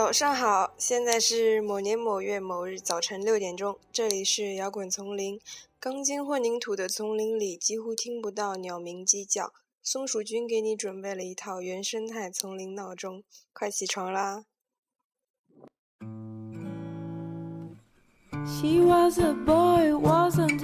早上好，现在是某年某月某日早晨六点钟，这里是摇滚丛林。钢筋混凝土的丛林里几乎听不到鸟鸣鸡叫。松鼠君给你准备了一套原生态丛林闹钟，快起床啦！She was a boy, wasn't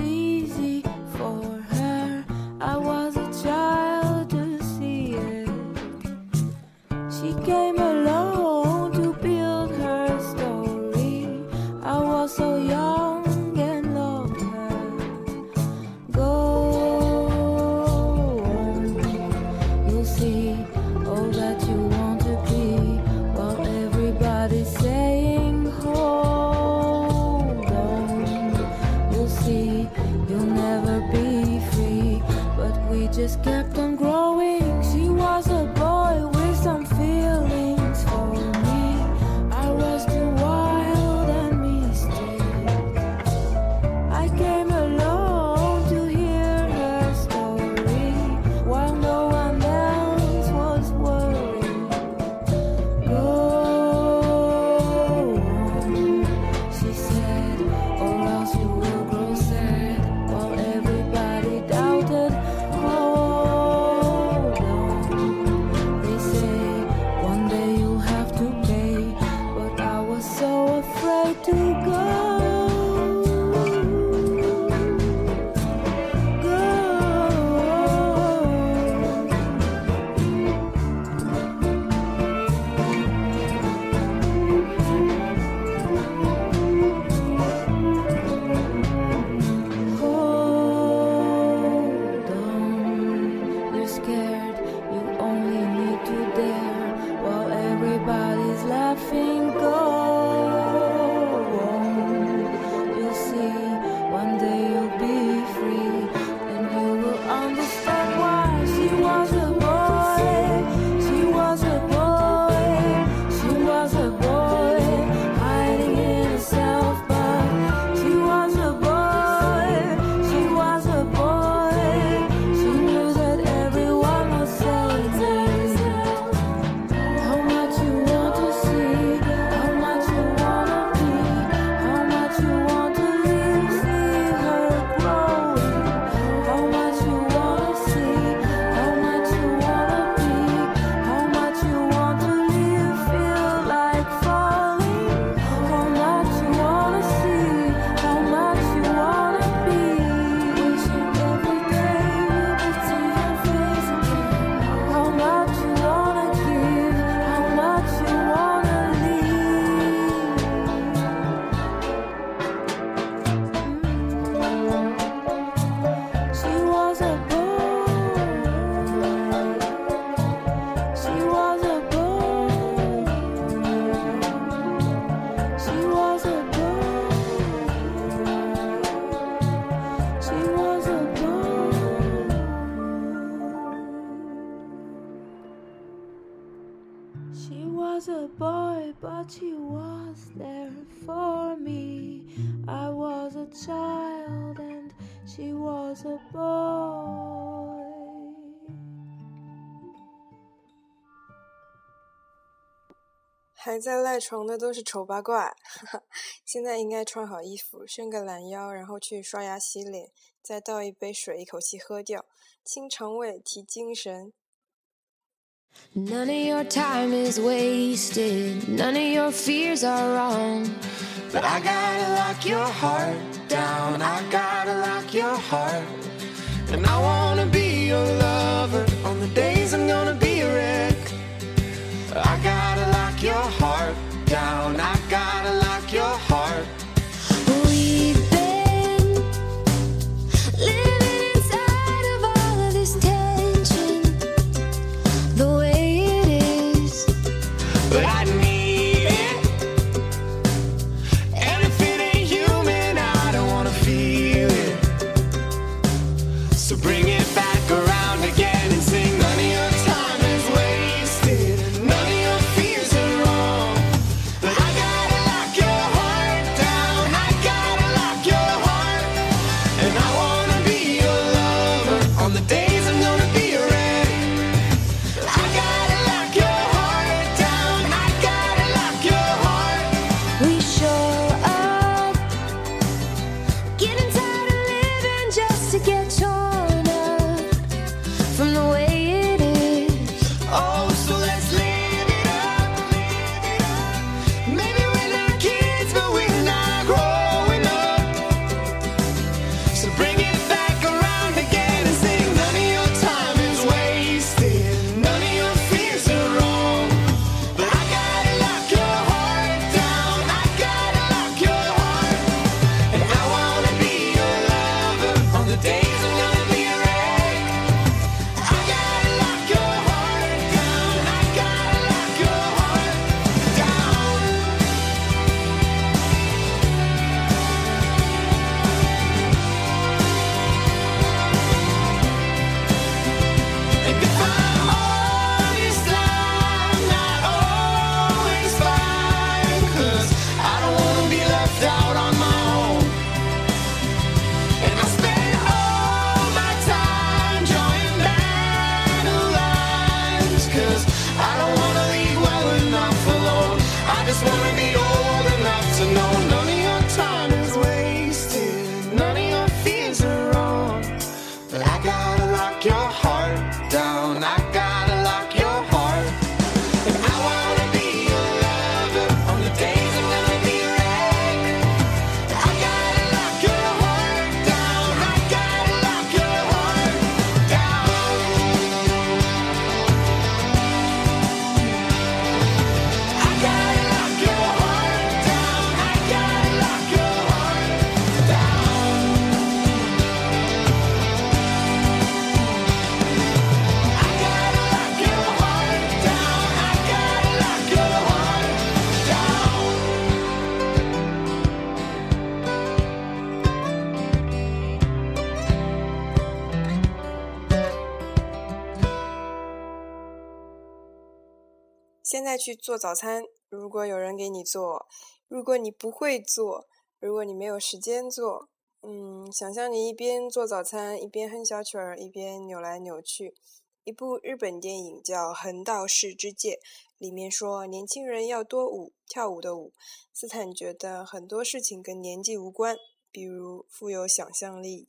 还在赖床的都是丑八怪现在应该穿好衣服伸个懒腰然后去刷牙洗脸再倒一杯水一口气喝掉清肠胃提精神 none of your time is wasted none of your fears are wrong but i gotta lock your heart down rock your heart. And I wanna be your lover on the days I'm gonna be a wreck. I gotta lock your heart. So bring it back. 去做早餐如果有人给你做如果你不会做如果你没有时间做嗯想象你一边做早餐一边哼小曲儿一边扭来扭去。一部日本电影叫横道世之介里面说年轻人要多舞跳舞的舞。斯坦觉得很多事情跟年纪无关比如富有想象力。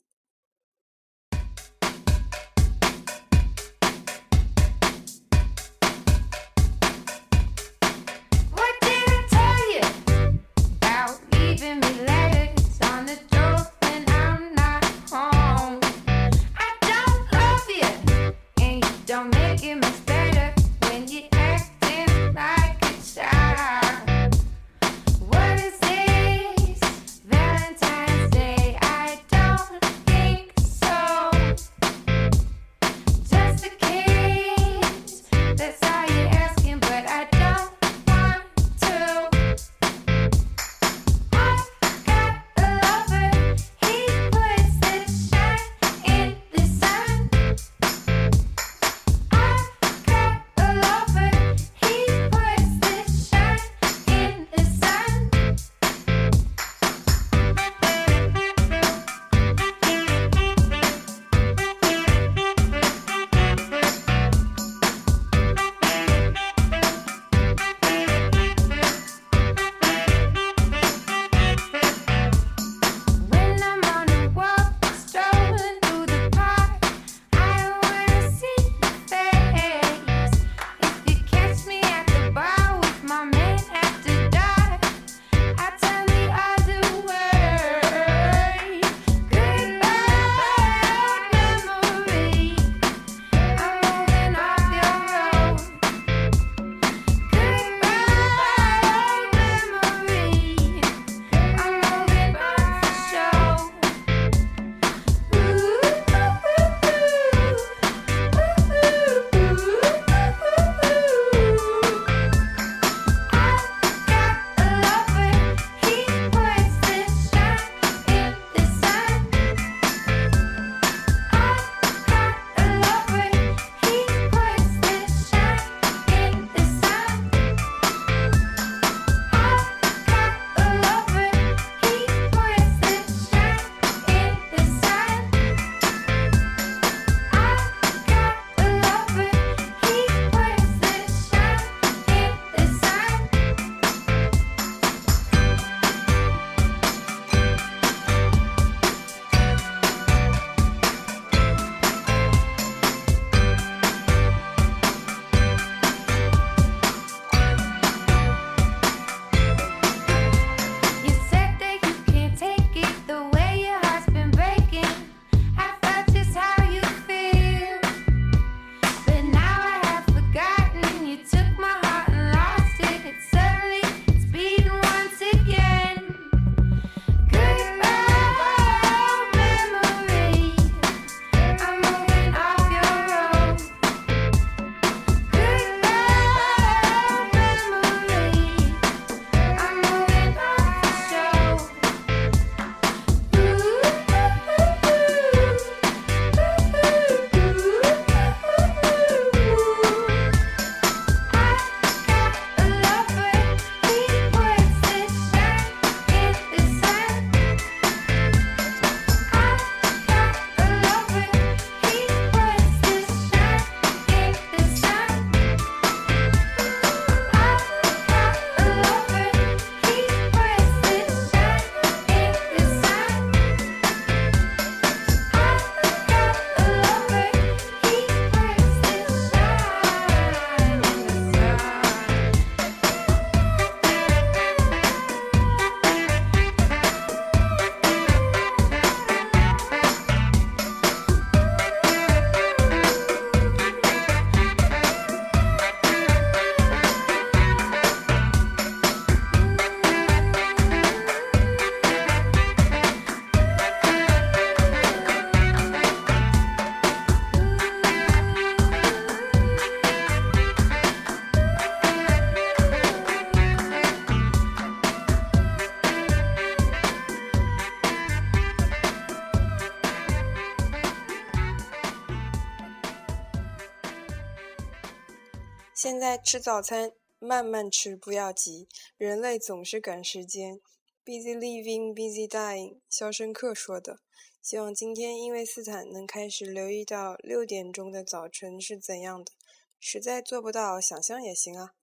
现在吃早餐，慢慢吃，不要急。人类总是赶时间，busy living, busy dying。肖申克说的。希望今天因为斯坦能开始留意到六点钟的早晨是怎样的。实在做不到，想象也行啊。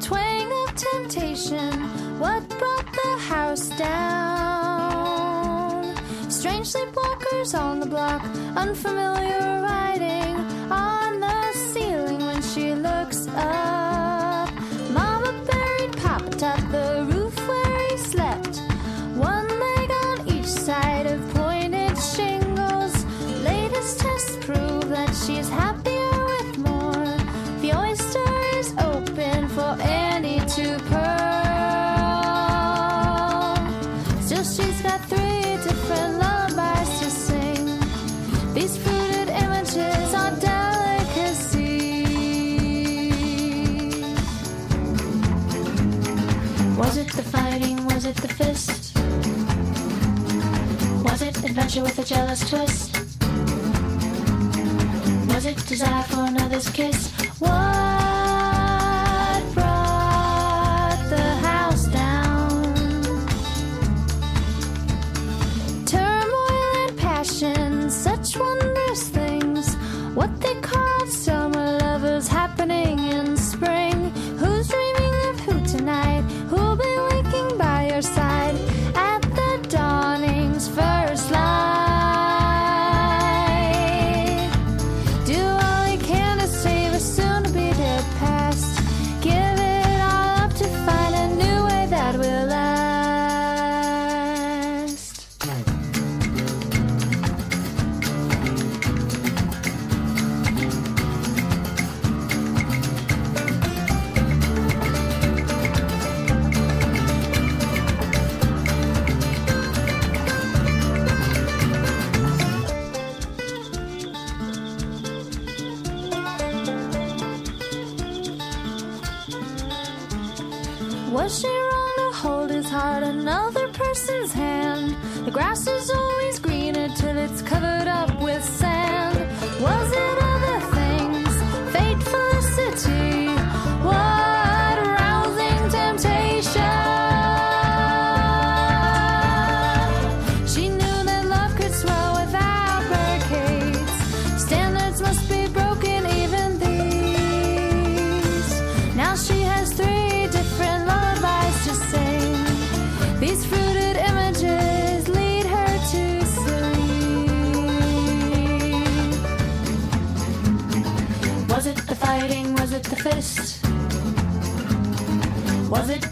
Twang of temptation? What brought the house down? Strange sleepwalkers on the block, unfamiliar writing on the ceiling when she looks up. Mama buried Papa atop the roof where he slept. One leg on each side of pointed shingles. Latest tests prove that she's happier adventure with a jealous twist? Was it desire for another's kiss?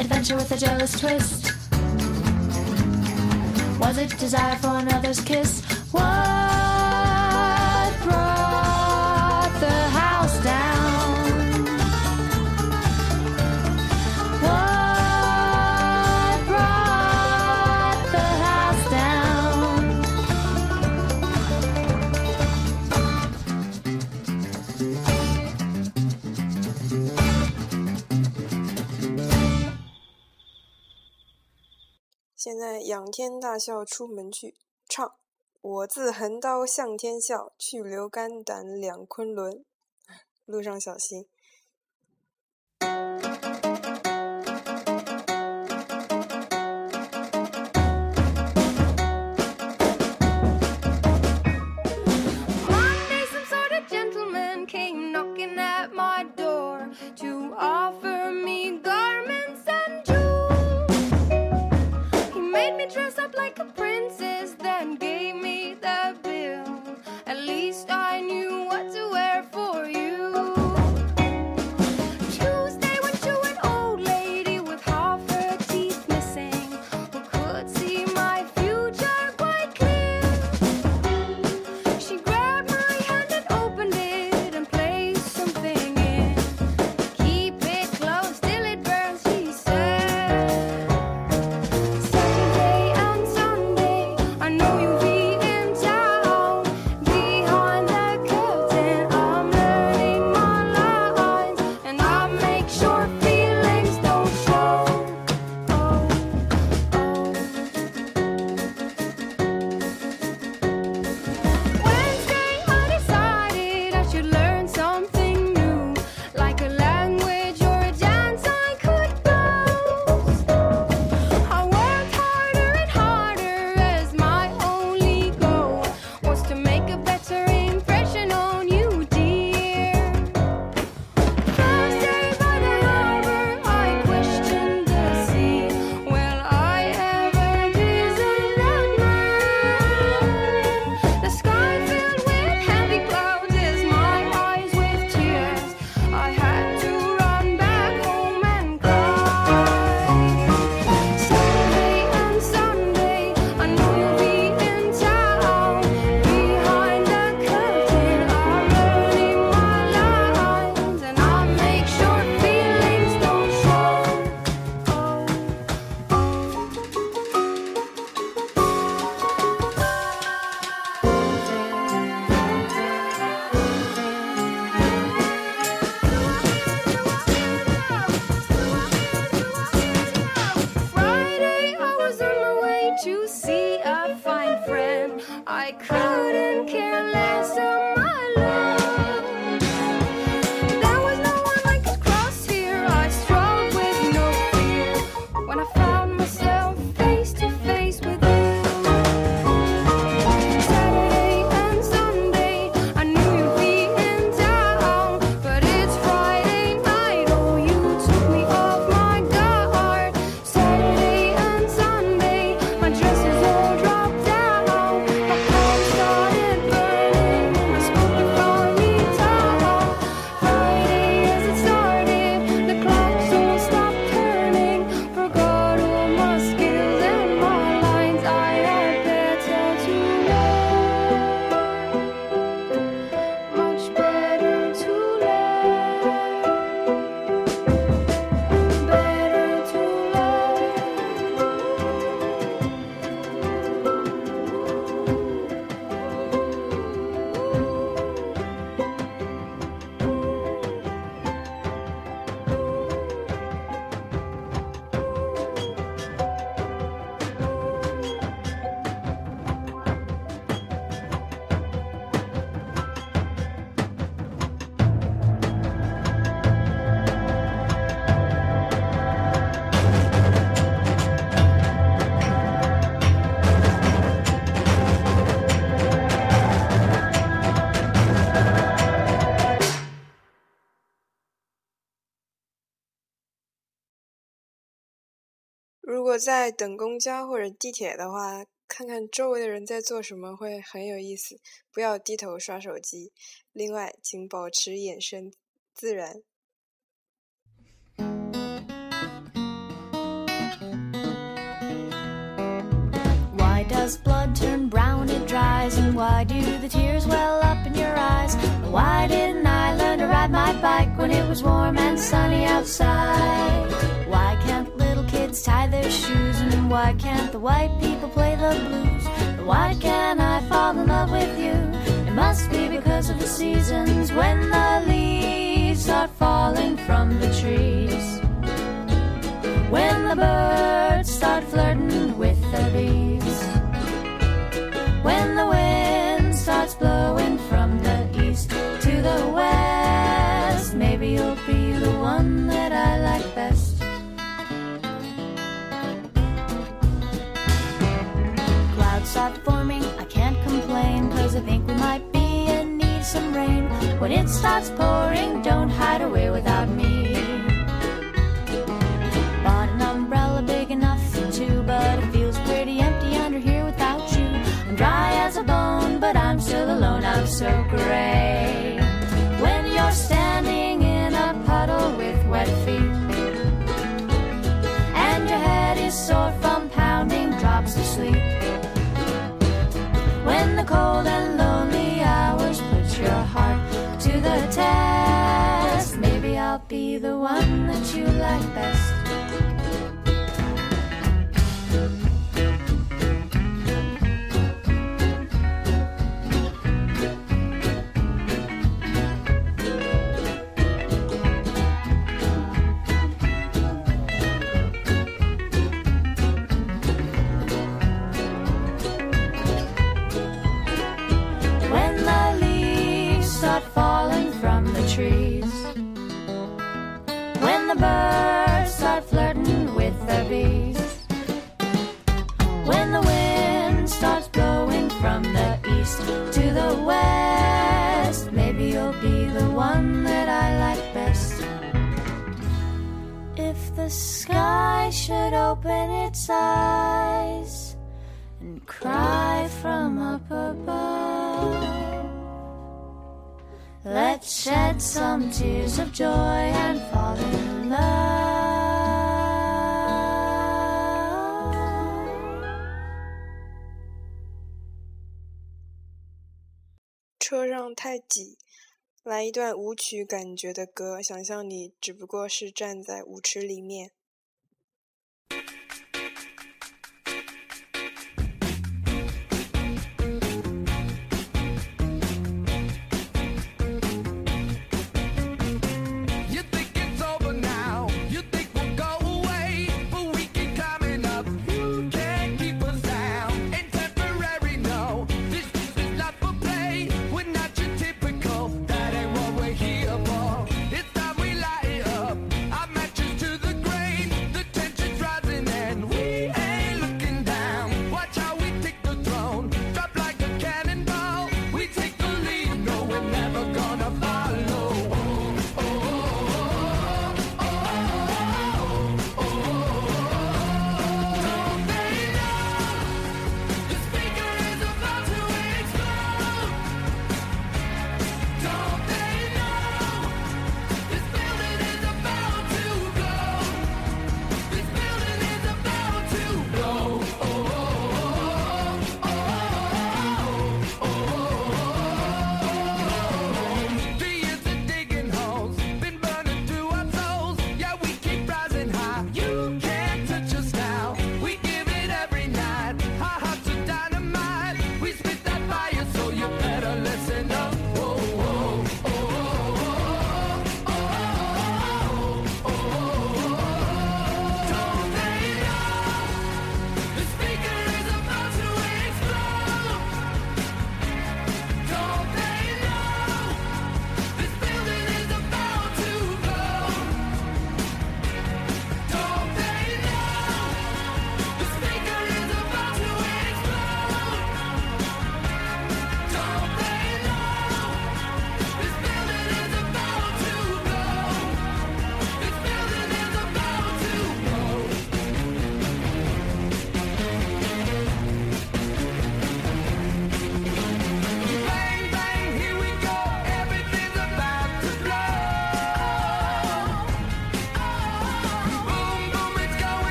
Adventure with a jealous twist? Was it desire for another's kiss? 仰天大笑出门去，唱我自横刀向天笑，去留肝胆两昆仑。路上小心。在等公交或者地铁的话，看看周围的人在做什么会很有意思。不要低头刷手机。另外，请保持眼神自然。Why does blood turn brown? It dries. And why do the tears well up in your eyes? Why didn't I learn to ride my bike when it was warm and sunny outside? Kids tie their shoes? And why can't the white people play the blues? And Why can't I fall in love with you? It must be because of the seasons when the leaves start falling from the trees. When the birds start flirting with the bees. When the wind starts blowing from the east to the west, maybe you'll be the one that Start forming, I can't complain, cause I think we might be in need some rain. When it starts pouring, don't hide away without me. Test, maybe I'll be the one that you like best. the sky should open its eyes and cry from up above. Let's shed some tears of joy and fall in love. 车上太挤， 来一段舞曲感觉的歌，想象你只不过是站在舞池里面。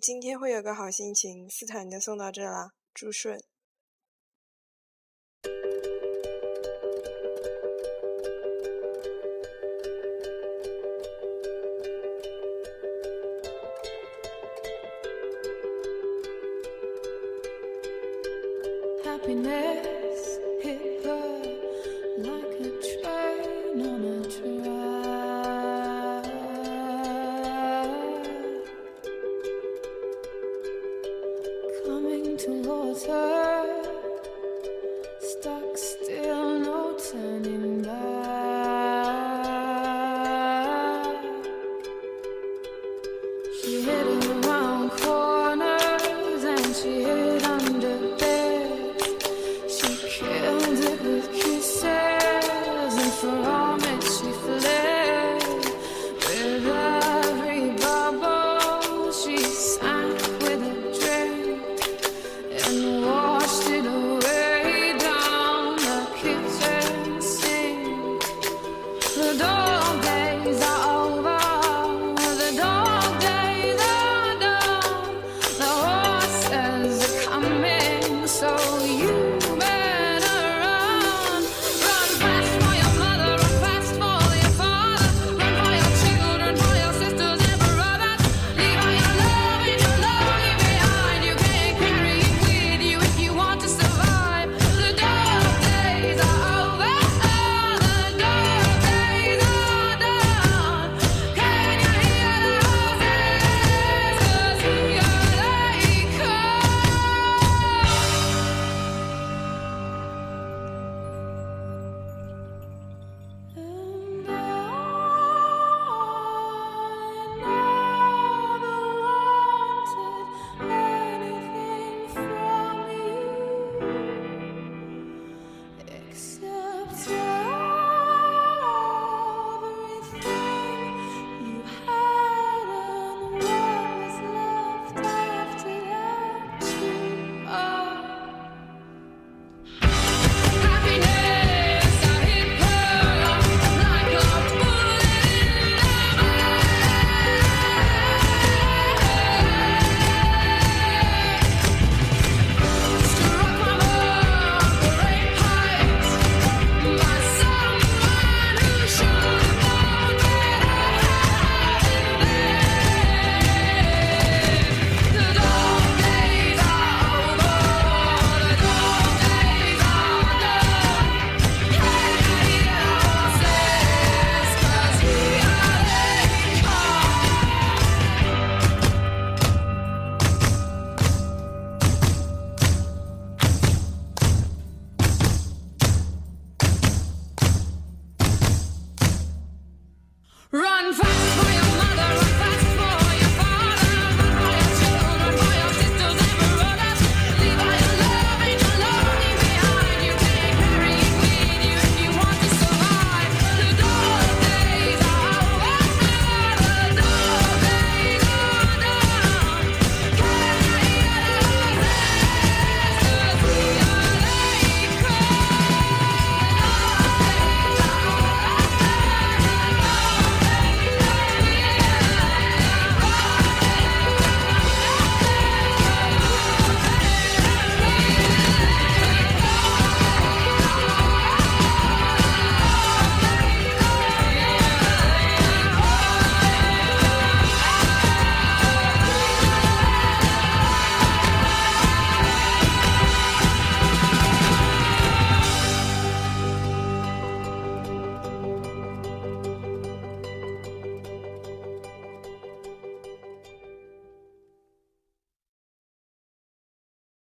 今天会有个好心情。斯坦就送到这啦，祝顺。Happiness